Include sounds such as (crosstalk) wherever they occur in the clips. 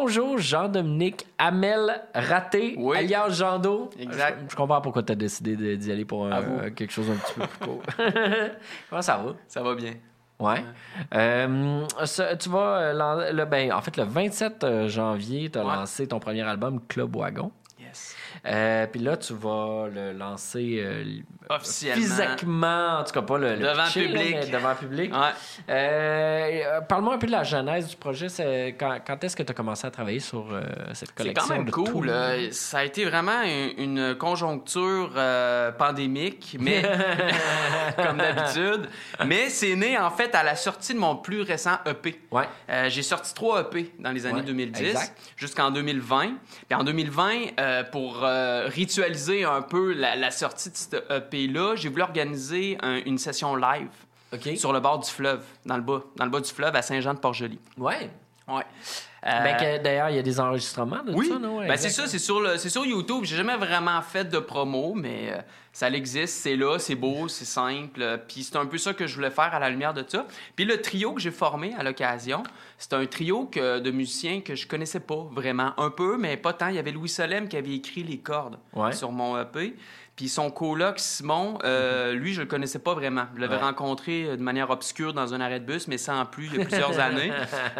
bonjour Jean-Dominique Amel Raté, Oui. alias Jando. Exact. Je, je comprends pourquoi tu as décidé d'y aller pour un- euh, quelque chose un petit peu plus (laughs) court. (laughs) Comment ça va? Ça va bien. Ouais. Euh, tu vas, euh, le, ben, en fait, le 27 euh, janvier, tu as Ouais. lancé ton premier album, Club Wagon. Euh, Puis là, tu vas le lancer euh, Officiellement. physiquement, en tout cas pas le, le Devant pitcher, public. devant le public. Ouais. Euh, Parle-moi un peu de la genèse du projet. C'est- Quand, quand est-ce que tu as commencé à travailler sur euh, cette C'est collection? quand même cool. Ça a été vraiment une, une conjoncture pandémique, mais (laughs) comme d'habitude. Mais c'est né en fait à la sortie de mon plus récent EP. Ouais. J'ai sorti trois EP dans les années Ouais, 2010 exact. jusqu'en 2020. Puis en 2020, euh, pour euh, ritualiser un peu la, la sortie de cet EP-là, j'ai voulu organiser un- une session live sur le bord du fleuve, dans le bas, dans le bas du fleuve à Saint-Jean-de-Port-Joli. Ouais. Ouais. Ben, Euh, D'ailleurs, il y a des enregistrements de oui, ça, non? Ben, c'est ça, c'est sur, le- c'est sur YouTube. J'ai jamais vraiment fait de promo, mais euh, ça existe, c'est là, c'est beau, c'est simple. euh, Puis c'est un peu ça que je voulais faire à la lumière de ça. Puis le trio que j'ai formé à l'occasion, c'est un trio que, de musiciens que je connaissais pas vraiment. Un peu, mais pas tant. Il y avait Louis Solem qui avait écrit les cordes Ouais. sur mon EP. Puis son coloc, Simon, euh, lui, je le connaissais pas vraiment. Je l'avais Ouais. rencontré euh, de manière obscure dans un arrêt de bus, mais sans plus, il y a plusieurs (laughs) années.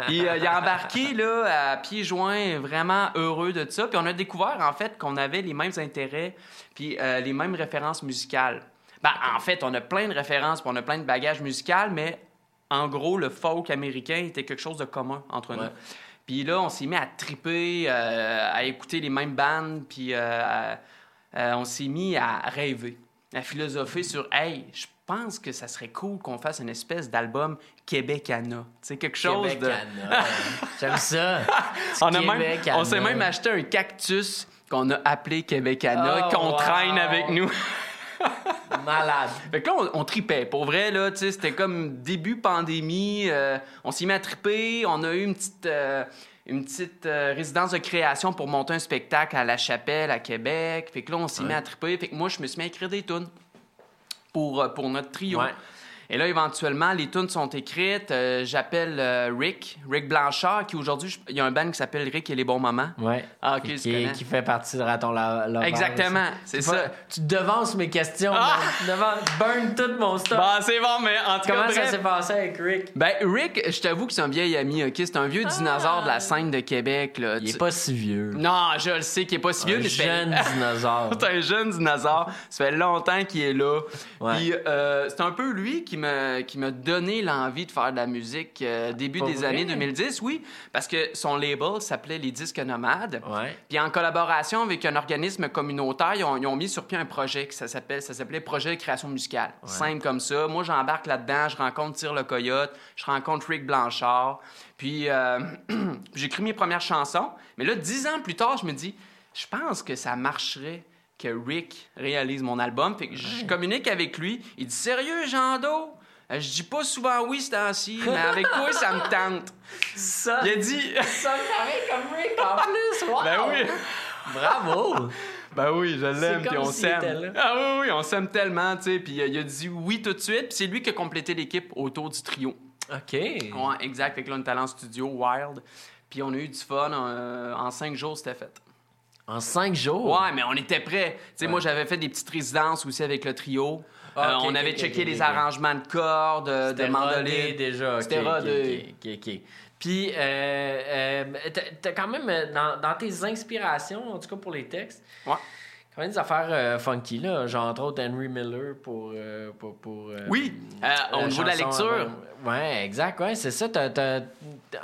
Puis euh, il a embarqué là, à pieds joints, vraiment heureux de ça. Puis on a découvert, en fait, qu'on avait les mêmes intérêts puis euh, les mêmes références musicales. Ben, en fait, on a plein de références, puis on a plein de bagages musicaux, mais en gros, le folk américain était quelque chose de commun entre nous. Puis là, on s'est mis à triper, à écouter les mêmes bandes, puis à- euh, on s'est mis à rêver, à philosopher sur Hey, je pense que ça serait cool qu'on fasse une espèce d'album Québécana. C'est quelque chose de. (laughs) J'aime ça. On, a même- Québécana. on s'est même acheté un cactus qu'on a appelé Québécana, Oh, qu'on wow. traîne avec nous. (laughs) Malade. Fait que là, on, on tripait. Pour vrai, là, tu sais, c'était comme début pandémie. euh, on s'est mis à triper. On a eu une petite, euh, une petite euh, résidence de création pour monter un spectacle à La Chapelle, à Québec. Fait que là, on Ouais. mis à triper. Fait que moi, je me suis mis à écrire des tunes pour, euh, pour notre trio. Ouais. Et là, éventuellement, les tunes sont écrites. Euh, J'appelle euh, Rick, Rick Blanchard, qui aujourd'hui, il y a un band qui s'appelle Rick et les bons moments. Ouais. Ah, ok, qui, tu qui fait partie de Raton la, Exactement, c'est Tu ça. Tu devances mes questions. Ah! man. Tu devances- burn tout mon stock. Bon, c'est bon, mais en tout Comment cas, ça bref. s'est passé avec Rick? Ben, Rick, je t'avoue que c'est un vieil ami, OK? C'est un vieux dinosaure de la scène de Québec, là. Il Tu- est pas si vieux. Non, je le sais qu'il est pas si vieux, Un mais ça fait- jeune dinosaure. (laughs) C'est un jeune dinosaure. Ça fait longtemps qu'il est là. Ouais. Puis euh, c'est un peu lui qui me qui m'a donné l'envie de faire de la musique euh, début Pas des vrai? années 2010, oui, parce que son label s'appelait les Disques Nomades. Ouais. Puis en collaboration avec un organisme communautaire, ils ont, ils ont mis sur pied un projet qui ça s'appelle ça s'appelait Projet de création musicale. Simple comme ça. Moi, j'embarque là-dedans, je rencontre Tire le Coyote, je rencontre Rick Blanchard. Puis euh, (clears throat) j'écris mes premières chansons. Mais là, dix ans plus tard, je me dis, je pense que ça marcherait que Rick réalise mon album. Fait que je communique avec lui. Il dit Sérieux, Jean Do? Euh, Je dis pas souvent oui ce temps-ci, mais avec toi, ça me tente. Ça, Il a dit ça pareil comme Rick en plus. Wow. Ben oui! Bravo. Ben oui, je l'aime, puis on s'aime. Ah oui, oui, on s'aime tellement, tu sais. Puis euh, il a dit oui tout de suite, puis c'est lui qui a complété l'équipe autour du trio. OK. Ouais, exact. Fait que là, on est allé en studio, Wild. Puis on a eu du fun. euh, en cinq jours, c'était fait. En cinq jours? Ouais, mais on était prêts. Tu sais, Ouais. moi, j'avais fait des petites résidences aussi avec le trio. Ah, Euh, ok, on avait checké les arrangements de cordes, de, de mandoline. déjà. C'était rodé. Puis, euh, euh, t'as- quand même, euh, dans, dans tes inspirations, en tout cas pour les textes, Ouais. Des affaires euh, funky, là, genre entre autres Henry Miller pour... euh, pour, pour, euh, Oui, au niveau de la lecture. ouais, exact, ouais, c'est ça. T'as, t'as-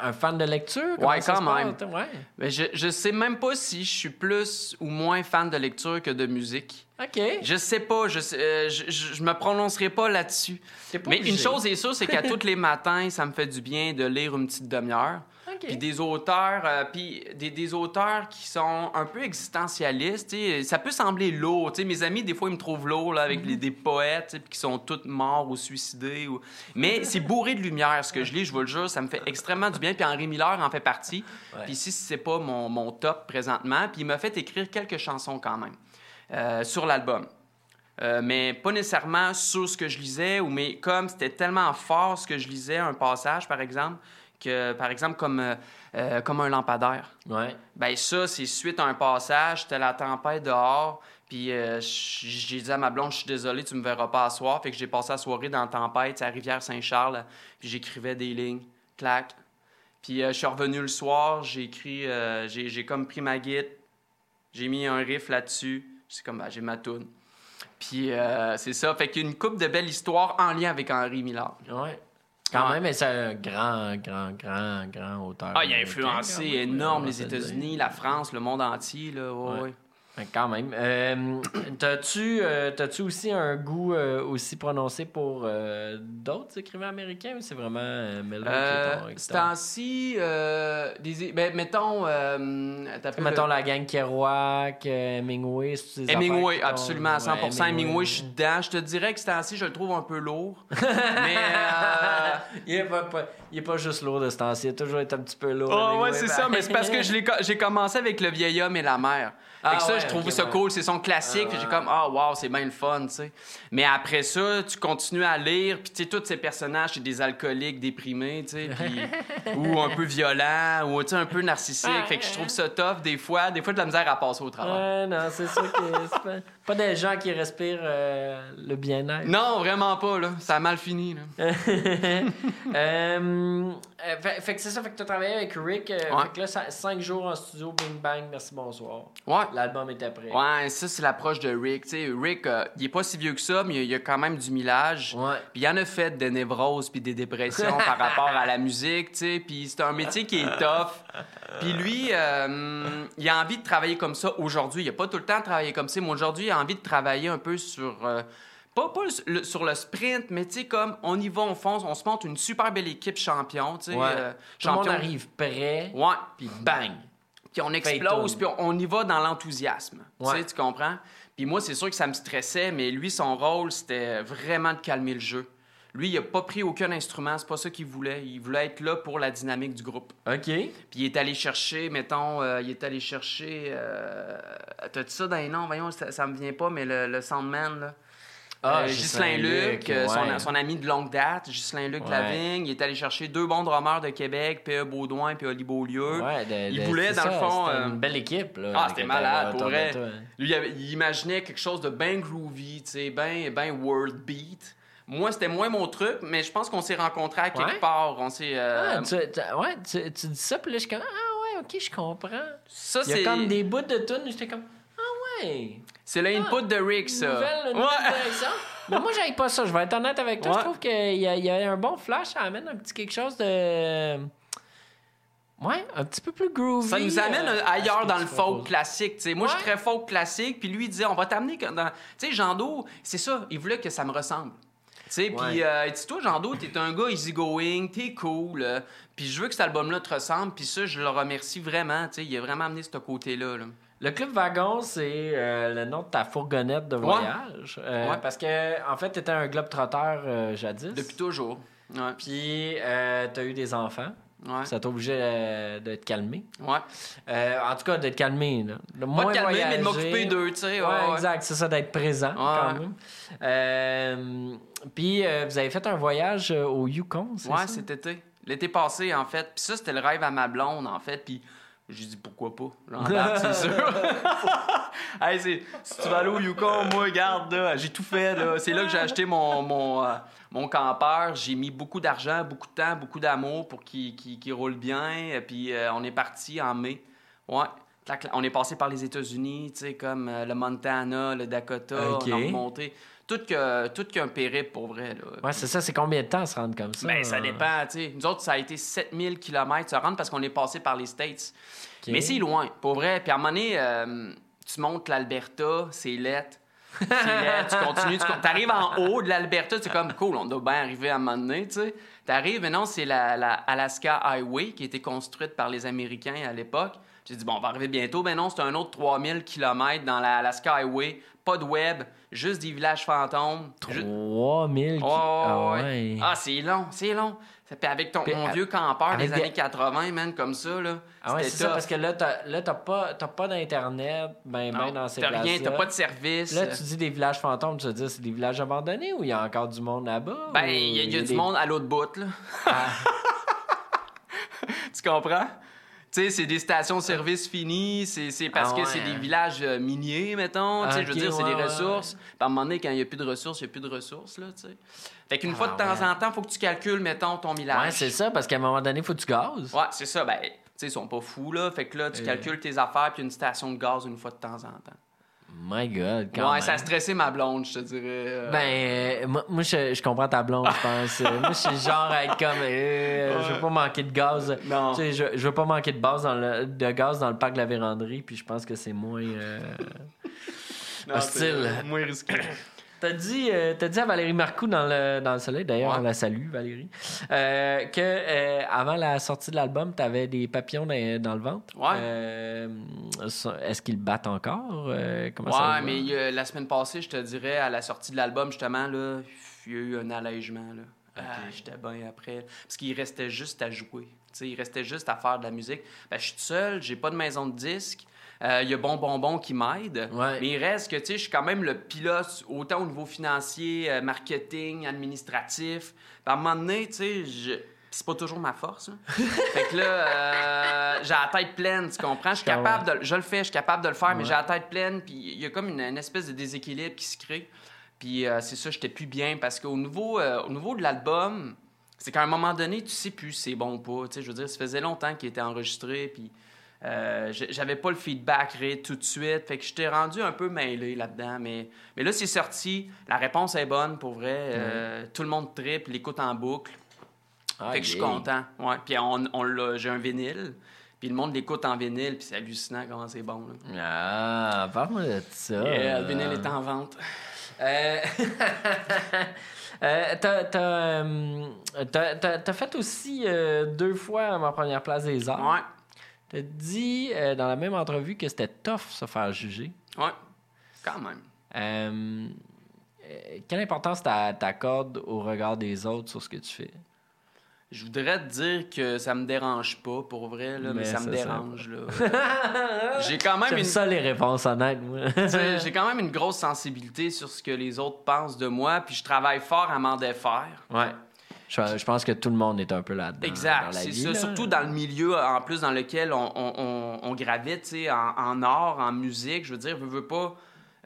un fan de lecture? Ouais, quand même. Ouais. Mais je, je sais même pas si je suis plus ou moins fan de lecture que de musique. OK. Je sais pas, je, sais- je, je- je me prononcerai pas là-dessus. Pas Mais obligé. une chose est sûre, c'est qu'à (laughs) tous les matins, ça me fait du bien de lire une petite demi-heure. OK. Puis des auteurs, euh, puis des, des auteurs qui sont un peu existentialistes. tu sais. Ça peut sembler lourd. tu sais. Mes amis, des fois, ils me trouvent lourd là, avec les- des poètes puis qui sont tous morts ou suicidés. ou- Mais (laughs) c'est bourré de lumière, ce que je lis, je vous le jure. Ça me fait extrêmement du bien. Puis Henri Miller en fait partie. Puis ici, c'est pas mon, mon top présentement. Puis il m'a fait écrire quelques chansons quand même euh, sur l'album. Euh, mais pas nécessairement sur ce que je lisais, ou mais comme c'était tellement fort ce que je lisais, un passage par exemple, que, par exemple, comme, euh, euh, comme un lampadaire. Ouais. Ben ça, c'est suite à un passage, c'était la tempête dehors, puis euh, j'ai dit à ma blonde, je suis désolé, tu me verras pas à soir. Fait que j'ai passé la soirée dans la tempête, à Rivière-Saint-Charles, puis j'écrivais des lignes, clac. Puis euh, je suis revenu le soir, j'ai écrit, j'ai comme pris ma guide, j'ai mis un riff là-dessus, c'est comme, ben, j'ai ma toune. Puis c'est ça, fait qu'il y a une coupe de belles histoires en lien avec Henri Millard. Ouais. Quand même, mais c'est un grand, grand, grand, grand auteur. Ah, il a influencé même, énorme les. États-Unis, la France, le monde entier, là, ouais, Ouais. Quand même. Euh, T'as-tu euh, t'as-tu aussi un goût euh, aussi prononcé pour euh, d'autres écrivains américains ou c'est vraiment Miller qui est temps-ci, des, ben, mettons, Mettons la gang Kerouac, Hemingway, Hemingway, absolument, à t'ont- 100%. ouais, Hemingway, je suis dedans. Je te dirais que ce temps-ci, je le trouve un peu lourd. (laughs) mais, il, est pas, pas- il est pas juste lourd de ce temps-ci, il a toujours été un petit peu lourd. Oh, ouais, Hemingway, c'est ben- ça, mais c'est parce que j'ai commencé avec Le vieil homme et la. Fait Ah que ça, ouais, je trouve ok, ça ouais. cool, c'est son classique. Puis j'ai comme, ah, wow, c'est bien le fun, tu sais. Mais après ça, tu continues à lire, puis tu sais, tous ces personnages, c'est des alcooliques déprimés, tu sais, puis- (laughs) ou un peu violents, ou tu sais, un peu narcissiques. Fait que je trouve ça tough des fois. Des fois, de la misère à passer au travail. Ouais, non, c'est sûr que c'est pas, pas des gens qui respirent euh, le bien-être. Non, vraiment pas, là. Ça a mal fini, là. (laughs) Euh, euh, fait, fait que c'est ça, fait que tu as travaillé avec Rick. euh, Ouais. Fait que là, 5 jours en studio, bing bang, merci, bonsoir. Ouais. L'album était prêt. Ouais, ça, c'est l'approche de Rick. Tu sais, Rick, euh, il est pas si vieux que ça, mais il y a- quand même du millage. Ouais. Puis il en a fait des névroses puis des dépressions (laughs) par rapport à la musique, tu sais. Puis c'est un métier qui est tough. Puis lui, il a envie de travailler comme ça aujourd'hui. Il a pas tout le temps travaillé comme ça, mais aujourd'hui, il a envie de travailler un peu sur... pas, pas le- sur le sprint, mais tu sais, comme on y va, on fonce, on se monte une super belle équipe champion, tu sais. Ouais. euh, Tout le monde champion. arrive prêt, Ouais. puis bang. Puis on explose, puis on, on y va dans l'enthousiasme. Tu Ouais. sais, tu comprends? Puis moi, c'est sûr que ça me stressait, mais lui, son rôle, c'était vraiment de calmer le jeu. Lui, il a pas pris aucun instrument, c'est pas ça qu'il voulait. Il voulait être là pour la dynamique du groupe. OK. Puis il est allé chercher, mettons, euh, il est allé chercher. Euh, T'as-tu ça dans les noms? Voyons, ça, ça me vient pas, mais le, le Soundman, là. Ah, Euh, Ghislain Luc, euh, son, ouais. son ami de longue date, Ghislain Luc Ouais. Lavigne. Il est allé chercher deux bons drummers de Québec, P.E. Baudouin puis Oli Beaulieu. Ouais, de- il de- voulait, c'est dans le fond, C'était euh, une belle équipe, là. Ah, c'était malade, pour vrai. toi. Lui, il, il imaginait quelque chose de bien groovy, tu sais, bien ben world beat. Moi, c'était moins mon truc, mais je pense qu'on s'est rencontrés à quelque part. On s'est. euh, Ah, tu, tu- ouais, tu, tu dis ça, puis là, je suis comme, ah ouais, ok, je comprends. ça, Il y a c'est. comme des bouts de tunes, j'étais comme, ouais, C'est le input de Rick, ça. nouvelle, nouvelle Ouais. direction. Mais moi, j'aille pas ça, je vais être honnête avec toi. Ouais. Je trouve qu'il y, a- il y a un bon flash, ça amène un petit quelque chose de. Ouais, un petit peu plus groovy. Ça nous amène euh, ailleurs dans le folk classique. tu sais. Moi, je suis très folk classique. Puis lui, il disait, on va t'amener dans. Tu sais, Jean Do, c'est ça. Il voulait que ça me ressemble. Tu sais, puis euh, toi, Jean Do, t'es un gars easygoing, t'es cool. euh, puis je veux que cet album-là te ressemble. Puis ça, je le remercie vraiment. Tu sais, il a vraiment amené ce côté-là. là. Le Club Wagon, c'est euh, le nom de ta fourgonnette de voyage. Euh, Ouais. Parce que, en fait, tu étais un globe trotteur jadis. Depuis toujours. Ouais. Puis, euh, tu as eu des enfants. Ouais. Ça t'a obligé euh, de te calmer. Ouais. Euh, en tout cas, d'être calmé. Là. De Pas moins de calmer, mais de m'occuper d'eux, tu sais. Ouais, ouais, ouais. exact. C'est ça, d'être présent quand Ouais. même. Euh, Puis, euh, vous avez fait un voyage euh, au Yukon, c'est Ouais, ça? cet été. L'été passé, en fait. Puis ça, c'était le rêve à ma blonde, en fait. Puis j'ai dit, pourquoi pas? (laughs) J'embarque, c'est sûr. (laughs) hey, c'est- si tu vas aller au Yukon, moi, regarde, là, j'ai tout fait. là. C'est là que j'ai acheté mon, mon, euh, mon campeur. J'ai mis beaucoup d'argent, beaucoup de temps, beaucoup d'amour pour qu'il qu'il- qu'il roule bien. Et puis euh, on est parti en mai. Ouais. On est passé par les États-Unis, tu sais, comme euh, le Montana, le Dakota. Ok. On a remonté. Tout qu'un périple, pour vrai. Là. Ouais, c'est ça. C'est combien de temps se rendre comme ça? Ben, ça dépend, tu sais. Nous autres, ça a été 7000 km se rendre parce qu'on est passé par les States. Mais c'est loin, pour vrai. Puis à un moment donné, euh, tu montes l'Alberta, c'est lettre. C'est lettre, tu (laughs) continues, tu arrives en haut de l'Alberta, c'est comme cool, on doit bien arriver à un moment donné, tu sais. T'arrives, mais non, c'est la, la Alaska Highway qui a été construite par les Américains à l'époque. J'ai dit, bon, on va arriver bientôt. Ben non, c'est un autre 3000 km dans la Alaska Highway. Pas de web, juste des villages fantômes. Ju- 3000 qui... Oh, Ah ouais. ouais. Ah, c'est long, c'est long. Avec ton Puis, mon à- vieux campeur des des- années 80, man, comme ça, là. Ah ouais, C'était c'est ça, parce que là, t'as, là, t'as pas, pas d'Internet, ben, ben dans ces T'as rien, t'as pas de service. Là, tu dis des villages fantômes, tu veux dire c'est des villages abandonnés ou il y a encore du monde là-bas? Ben, il y a, il y a du des- monde à l'autre bout, là. Ah. (laughs) Tu comprends? Tu sais, c'est des stations-service finies, c'est c'est parce Ah que c'est ouais, des villages euh, miniers, mettons. Je veux dire, c'est des ouais, ressources. Puis à un moment donné, quand il n'y a plus de ressources, il n'y a plus de ressources, là, tu sais. Fait qu'une fois de Ah temps en temps, il faut que tu calcules, mettons, ton millage. Ouais, c'est ça, parce qu'à un moment donné, il faut que tu gazes. Ouais, c'est ça. Ben, tu sais, ils sont pas fous, là. Fait que là, tu Euh. calcules tes affaires, puis une station de gaz une fois de temps en temps. My God, quand ouais, même. ça a stressé ma blonde, je te dirais. euh. Ben, euh, moi, moi, je, je comprends ta blonde, je pense. Euh, moi, je suis genre à être comme. euh, Je veux pas manquer de gaz. Non. Tu sais, je, je veux pas manquer de, base dans le, de gaz dans le parc de la véranderie, puis je pense que c'est moins. euh, (laughs) Non, hostile. c'est, moins risqué. T'as dit, euh, t'as dit à Valérie Marcoux dans le, dans le soleil, d'ailleurs, Ouais. on la salue, Valérie, euh, que euh, avant la sortie de l'album, t'avais des papillons dans, dans le ventre. Ouais. Euh, Est-ce qu'ils battent encore? Comment Ouais, mais la semaine passée, je te dirais, à la sortie de l'album, justement, là, il y a eu un allègement. Là. Ah, J'étais bien après. Parce qu'il restait juste à jouer. Il restait juste à faire de la musique. Ben, je suis seul, j'ai pas de maison de Euh, Il y a Bon Bonbon qui m'aide. Ouais. Mais il reste que, tu sais, je suis quand même le pilote, autant au niveau financier, euh, marketing, administratif. Puis à un moment donné, tu sais, je... c'est pas toujours ma force. hein. (laughs) fait que là, euh, j'ai la tête pleine, tu comprends? Je suis Ah capable de... Je le fais, je suis capable de le faire, mais j'ai la tête pleine, puis il y a comme une, une espèce de déséquilibre qui se crée. Puis euh, c'est ça, j'étais plus bien, parce qu'au niveau, euh, au niveau de l'album, c'est qu'à un moment donné, tu sais plus si c'est bon ou pas. Tu sais, je veux dire, ça faisait longtemps qu'il était enregistré, puis euh, j'avais pas le feedback ré- tout de suite. Fait que j'étais rendu un peu mêlé là-dedans. Mais, mais là, c'est sorti. La réponse est bonne, pour vrai. Euh, tout le monde tripe, l'écoute en boucle. Ah, fait que je suis content. Ouais. Puis on, j'ai un vinyle. Puis le monde l'écoute en vinyle, puis c'est hallucinant comment c'est bon. Là. Ah, parle-moi de ça. Yeah, le vinyle est en vente. Euh, (laughs) euh, t'as, fait aussi euh, deux fois ma première place des arts. Ouais. T'as dit euh, dans la même entrevue que c'était tough se faire juger. Ouais. Quand même. Euh, euh, quelle importance t'a- t'accordes au regard des autres sur ce que tu fais? Je voudrais te dire que ça me dérange pas, pour vrai, là, mais, Mais ça me dérange. là. (laughs) J'ai quand même une ça les réponses honnêtes, moi. J'ai quand même une grosse sensibilité sur ce que les autres pensent de moi, puis je travaille fort à m'en défaire. ouais. Je, je pense que tout le monde est un peu là-dedans. dans Exact, c'est ça. là. Surtout dans le milieu, en plus, dans lequel on, on, on- gravite, tu sais, en, en art, en musique. Je veux dire, veux pas.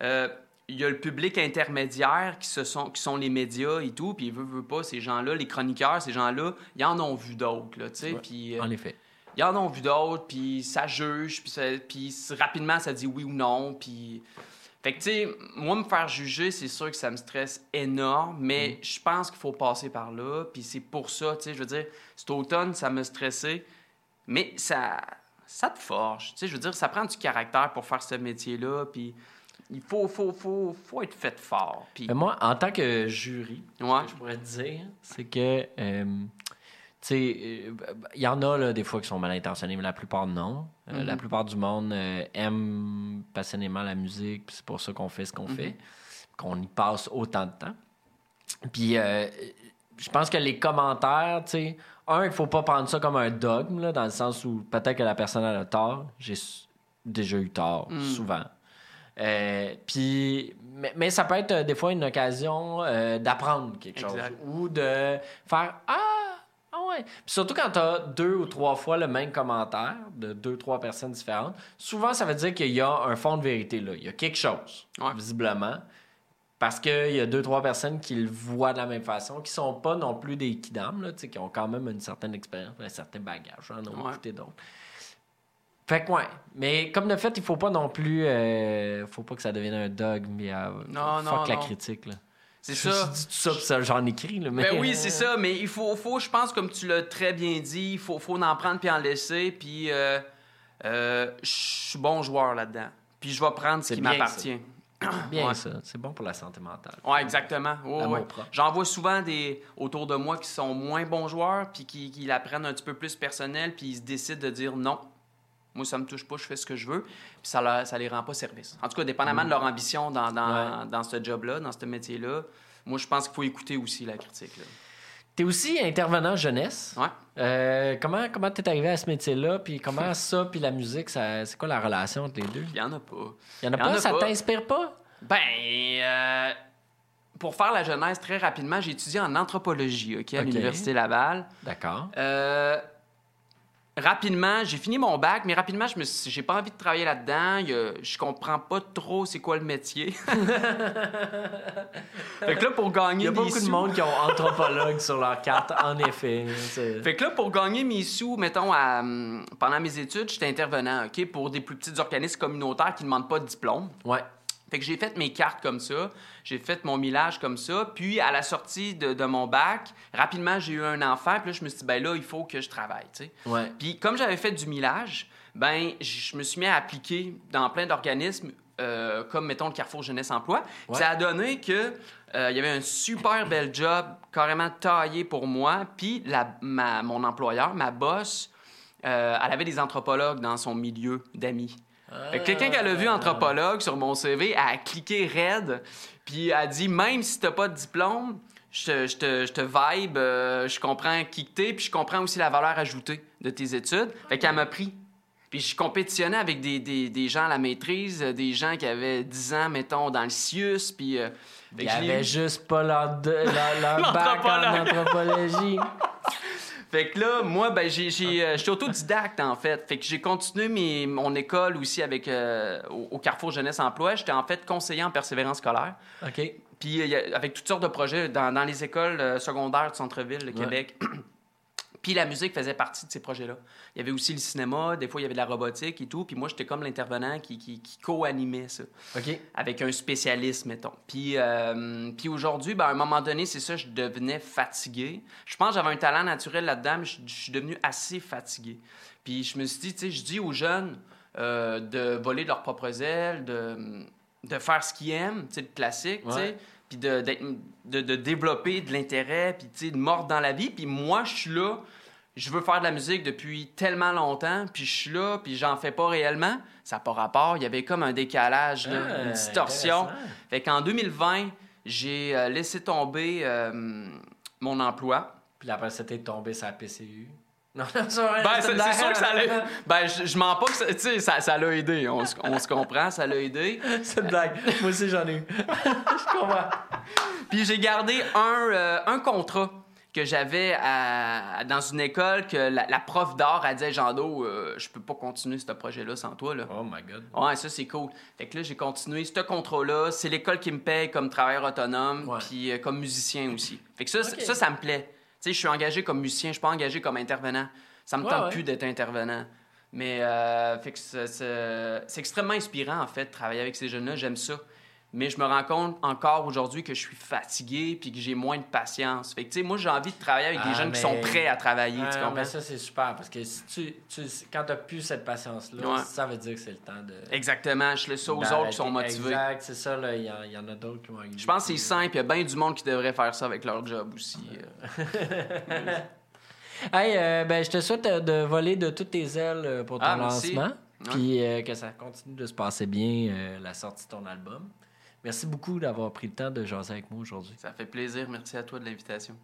euh, Il y a le public intermédiaire qui, se sont, qui sont les médias et tout, puis veut, veut pas, ces gens-là, les chroniqueurs, ces gens-là, ils en ont vu d'autres, tu sais, Ouais. euh, En effet. ils en ont vu d'autres, puis ça juge, puis rapidement, ça dit oui ou non, puis... Fait que, tu sais, moi, me faire juger, c'est sûr que ça me stresse énorme, mais je pense qu'il faut passer par là, puis c'est pour ça, tu sais, je veux dire, cet automne, ça m'a stressé, mais ça, ça te forge, tu sais, je veux dire, ça prend du caractère pour faire ce métier-là, puis il faut, faut, faut, faut être fait fort, puis... Moi, en tant que jury, Ouais. ce que je pourrais te dire, c'est que, euh, il y en a là, des fois qui sont mal intentionnés, mais la plupart non. Euh, Mhm. La plupart du monde euh, aime passionnément la musique, c'est pour ça qu'on fait ce qu'on Mhm. fait, qu'on y passe autant de temps. Puis, euh, je pense que les commentaires, tu sais, un, il faut pas prendre ça comme un dogme, là, dans le sens où peut-être que la personne a tort. J'ai déjà eu tort, Mm. souvent. Euh, puis, mais, mais ça peut être euh, des fois une occasion euh, d'apprendre quelque Exact. chose ou de faire Ah. Puis surtout quand tu as deux ou trois fois le même commentaire de deux, trois personnes différentes, souvent ça veut dire qu'il y a un fond de vérité là. Il y a quelque chose, Ouais. visiblement. Parce qu'il y a deux, trois personnes qui le voient de la même façon, qui sont pas non plus des kidam, là, qui ont quand même une certaine expérience, un certain bagage, j'en ai Ouais. écouté d'autres. Fait que ouais. Mais comme de fait, il faut pas non plus. euh, faut pas que ça devienne un dogme. euh, Non, fuck non, la critique, là. C'est ça. dis tout ça, ça, j'en écris, là. Mais... Ben oui, c'est ça, mais il faut, faut je pense, comme tu l'as très bien dit, il faut, faut en prendre puis en laisser, puis euh, euh, je suis bon joueur là-dedans. Puis je vais prendre ce qui m'appartient. Bien Ouais. ça. C'est bon pour la santé mentale. Ouais, exactement. Ouais. J'en vois souvent des autour de moi qui sont moins bons joueurs, puis qui, qui la prennent un petit peu plus personnel, puis ils se décident de dire non. Moi, ça me touche pas, je fais ce que je veux, puis ça, leur, ça les rend pas service. En tout cas, dépendamment de leur ambition dans, dans, Ouais. dans ce job-là, dans ce métier-là, moi, je pense qu'il faut écouter aussi la critique. Là. T'es aussi intervenant jeunesse. Ouais. Euh, comment comment t'es arrivé à ce métier-là? Puis comment (laughs) ça, puis la musique, ça, c'est quoi la relation entre les deux? Il y en a pas. Il y en a Y en pas? a ça t'inspire pas? Ben, euh, pour faire la jeunesse, très rapidement, j'ai étudié en anthropologie OK, à l'Université Laval. D'accord. Euh, rapidement, j'ai fini mon bac, mais rapidement, je me suis- j'ai pas envie de travailler là-dedans. Il Je comprends pas trop c'est quoi le métier. (laughs) fait que là, pour Il gagner y a pas beaucoup de sous- monde qui ont anthropologue (laughs) sur leur carte, en effet. Fait que là, pour gagner mes sous, mettons, à, hum, pendant mes études, j'étais intervenant, OK, pour des plus petits organismes communautaires qui ne demandent pas de diplôme. Ouais. Fait que j'ai fait mes cartes comme ça, j'ai fait mon millage comme ça, puis à la sortie de, de mon bac, rapidement, j'ai eu un enfant, puis là, je me suis dit, ben là, il faut que je travaille, tu sais. Ouais. Puis comme j'avais fait du millage, ben je me suis mis à appliquer dans plein d'organismes euh, comme mettons le Carrefour Jeunesse Emploi. Ouais. Ça a donné que euh, il y avait un super bel job carrément taillé pour moi. Puis la- ma- mon employeur, ma boss, euh, elle avait des anthropologues dans son milieu d'amis. Que quelqu'un qui a vu anthropologue sur mon CV a cliqué raide, puis a dit même si t'as pas de diplôme, je te, je te, je te vibe, euh, je comprends qui que t'es, puis je comprends aussi la valeur ajoutée de tes études. Fait qu'elle m'a pris. Puis je compétitionnais avec des, des, des gens à la maîtrise, euh, des gens qui avaient 10 ans, mettons, dans le CIUS, puis... euh, fait Il que y je l'ai avait eu. juste pas leur, de- leur, leur (laughs) bac en anthropologie. Fait que là, moi, ben, j'ai, j'ai, euh, j'étais autodidacte, en fait. Fait que j'ai continué mes, mon école aussi avec, euh, au, au Carrefour Jeunesse Emploi. J'étais en fait conseiller en persévérance scolaire. OK. Puis euh, y a- avec toutes sortes de projets dans, dans les écoles euh, secondaires du centre-ville de. Québec. Puis la musique faisait partie de ces projets-là. Il y avait aussi le cinéma, des fois il y avait de la robotique et tout. Puis moi, j'étais comme l'intervenant qui, qui, qui co-animait ça, OK. avec un spécialiste, mettons. Puis, euh, puis aujourd'hui, ben, à un moment donné, c'est ça, je devenais fatigué. Je pense que j'avais un talent naturel là-dedans, mais je, je suis devenu assez fatigué. Puis je me suis dit, tu sais, je dis aux jeunes euh, de voler de leurs propres ailes, de, de faire ce qu'ils aiment, tu sais, le classique, tu sais puis de, d'être- de, de développer de l'intérêt, puis tu sais, de mordre dans la vie. Puis moi, je suis là, je veux faire de la musique depuis tellement longtemps, puis je suis là, puis j'en fais pas réellement. Ça n'a pas rapport, il y avait comme un décalage, là, Ah, une distorsion. Fait qu'en 2020, j'ai euh, laissé tomber euh, mon emploi. Puis après, c'était tombé sur la PCU. (laughs) Non, non, c'est Ben, c'est une c'est sûr que ça l'a... Ben, je, je mens pas que ça... Tu sais, ça, ça l'a aidé. On, se- on se comprend, ça l'a aidé. (laughs) C'est une blague. Moi aussi, j'en ai eu. (laughs) Je comprends. Puis j'ai gardé un, euh, un contrat que j'avais dans une école que la, la prof d'art a dit Jean Do, euh, je peux pas continuer ce projet-là sans toi. Là. Oh my God. Ouais, ça c'est cool. Fait que là, j'ai continué ce contrat-là. C'est l'école qui me paye comme travailleur autonome, puis euh, comme musicien aussi. Fait que ça, ça, ça me plaît. Tu sais, je suis engagé comme musicien, je suis pas engagé comme intervenant. Ça me Ouais, tente ouais. plus d'être intervenant. Mais euh, fait que c'est extrêmement inspirant, en fait, de travailler avec ces jeunes-là. J'aime ça. Mais je me rends compte encore aujourd'hui que je suis fatigué puis que j'ai moins de patience. Fait que, tu sais, moi, j'ai envie de travailler avec des Ah, jeunes qui sont prêts à travailler. Ah, tu non, comprends? mais ça, c'est super parce que si tu, tu, quand tu plus cette patience-là, Ouais. ça veut dire que c'est le temps de. Exactement. Je laisse ça aux autres qui sont motivés. Exact, c'est ça. Il y, en- il y en a d'autres qui vont Je pense que c'est simple. Il y a bien du monde qui devrait faire ça avec leur job aussi. euh. (laughs) Hey, euh, ben, je te souhaite euh, de voler de toutes tes ailes euh, pour ton Ah, lancement. Puis euh, que ça continue de se passer bien, euh, la sortie de ton album. Merci beaucoup d'avoir pris le temps de jaser avec moi aujourd'hui. Ça fait plaisir. Merci à toi de l'invitation.